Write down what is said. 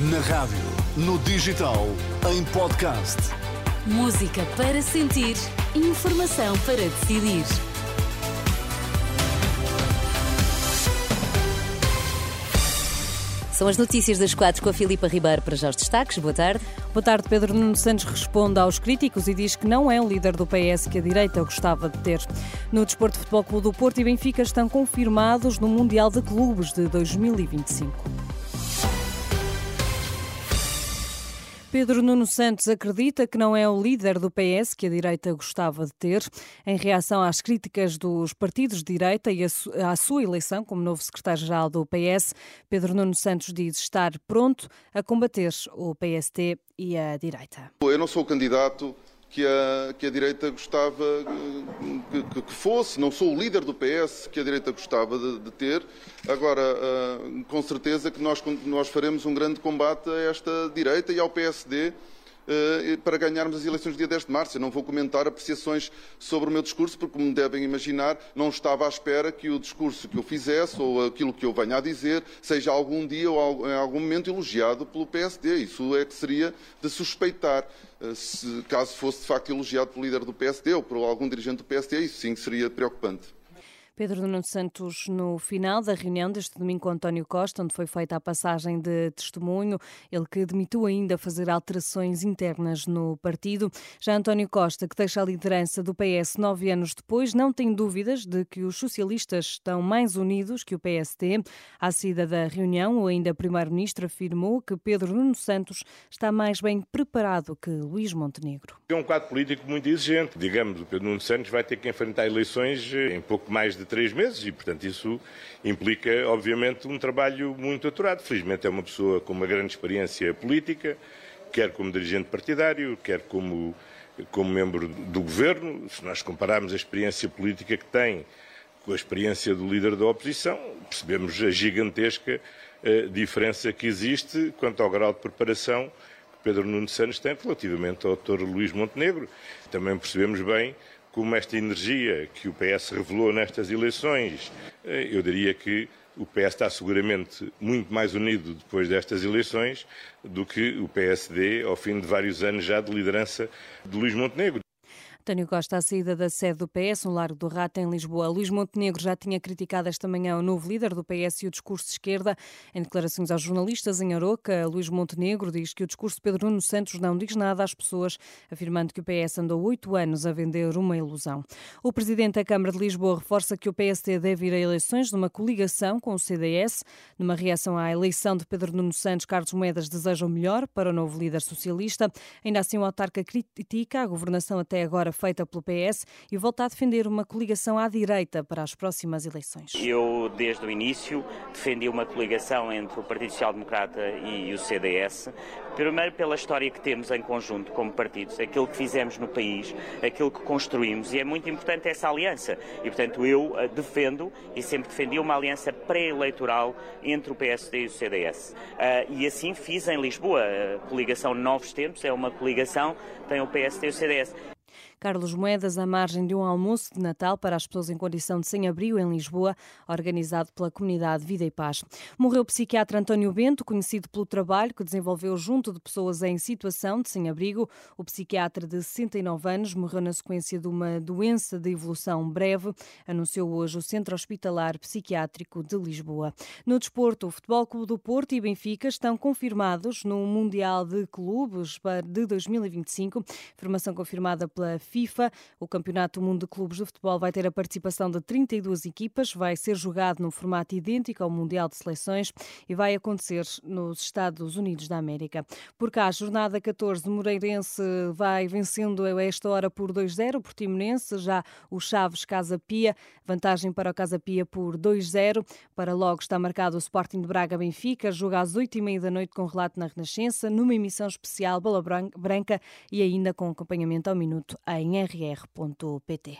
Na rádio, no digital, em podcast. Música para sentir, informação para decidir. São as notícias das quatro com a Filipa Ribeiro para já os destaques. Boa tarde. Boa tarde. Pedro Nuno Santos responde aos críticos e diz que não é o líder do PS que a direita gostava de ter. No Desporto Futebol Clube do Porto e Benfica estão confirmados no Mundial de Clubes de 2025. Pedro Nuno Santos acredita que não é o líder do PS que a direita gostava de ter. Em reação às críticas dos partidos de direita e à sua eleição como novo secretário-geral do PS, Pedro Nuno Santos diz estar pronto a combater o PST e a direita. Eu não sou o candidato que a, que a direita gostava que, que, fosse. Não sou o líder do PS que a direita gostava de, de ter. Agora, uh, com certeza que nós, nós faremos um grande combate a esta direita e ao PSD para ganharmos as eleições do dia 10 de março. Eu não vou comentar apreciações sobre o meu discurso, porque, como devem imaginar, não estava à espera que o discurso que eu fizesse ou aquilo que eu venha a dizer seja algum dia ou em algum momento elogiado pelo PSD. Isso é que seria de suspeitar. Eh, se, caso fosse de facto elogiado pelo líder do PSD ou por algum dirigente do PSD, isso sim seria preocupante. Pedro Nuno Santos, no final da reunião deste domingo com António Costa, onde foi feita a passagem de testemunho, ele que admitiu ainda fazer alterações internas no partido. Já António Costa, que deixa a liderança do PS nove anos depois, não tem dúvidas de que os socialistas estão mais unidos que o PST. À saída da reunião, o ainda primeiro-ministro afirmou que Pedro Nuno Santos está mais bem preparado que Luís Montenegro. É um quadro político muito exigente. Digamos, o Pedro Nuno Santos vai ter que enfrentar eleições em pouco mais de três meses e, portanto, isso implica, obviamente, um trabalho muito aturado. Felizmente é uma pessoa com uma grande experiência política, quer como dirigente partidário, quer como, como membro do governo. Se nós compararmos a experiência política que tem com a experiência do líder da oposição, percebemos a gigantesca uh, diferença que existe quanto ao grau de preparação que Pedro Nuno Santos tem relativamente ao Dr. Luís Montenegro. Também percebemos bem como esta energia que o PS revelou nestas eleições, eh, eu diria que o PS está seguramente muito mais unido depois destas eleições do que o PSD ao fim de vários anos já de liderança de Luís Montenegro. António Costa, à saída da sede do PS, no Largo do Rato, em Lisboa. Luís Montenegro já tinha criticado esta manhã o novo líder do PS e o discurso de esquerda. Em declarações aos jornalistas em Aroca, Luís Montenegro diz que o discurso de Pedro Nuno Santos não diz nada às pessoas, afirmando que o PS andou oito anos a vender uma ilusão. O presidente da Câmara de Lisboa reforça que o PSD deve ir a eleições numa coligação com o CDS. Numa reação à eleição de Pedro Nuno Santos, Carlos Moedas deseja o melhor para o novo líder socialista. Ainda assim, o autarca critica a governação até agora feita pelo PS e volta a defender uma coligação à direita para as próximas eleições. Eu, desde o início, defendi uma coligação entre o Partido Social Democrata e o CDS, primeiro pela história que temos em conjunto como partidos, aquilo que fizemos no país, aquilo que construímos, e é muito importante essa aliança. E, portanto, eu eh, defendo e sempre defendi uma aliança pré-eleitoral entre o PSD e o CDS. Eh, e assim fiz em Lisboa. A coligação Novos Tempos é uma coligação tem o PSD e o CDS. Carlos Moedas, à margem de um almoço de Natal para as pessoas em condição de sem-abrigo em Lisboa, organizado pela comunidade Vida e Paz. Morreu o psiquiatra António Bento, conhecido pelo trabalho que desenvolveu junto de pessoas em situação de sem-abrigo. O psiquiatra de 69 anos morreu na sequência de uma doença de evolução breve, anunciou hoje o Centro Hospitalar Psiquiátrico de Lisboa. No desporto, o Futebol Clube do Porto e Benfica estão confirmados no Mundial de Clubes de 2025, informação confirmada pela FIFA. O Campeonato do Mundo de Clubes de Futebol vai ter a participação de 32 equipas, vai ser jogado num formato idêntico ao Mundial de Seleções e vai acontecer nos Estados Unidos da América. Por cá, jornada 14, Moreirense vai vencendo a esta hora por 2-0, o Portimonense, já o Chaves Casa Pia, vantagem para o Casa Pia por 2-0. Para logo está marcado o Sporting de Braga Benfica, joga às 8h30 da noite com relato na Renascença, numa emissão especial Bola Branca e ainda com acompanhamento ao minuto em rr.pt.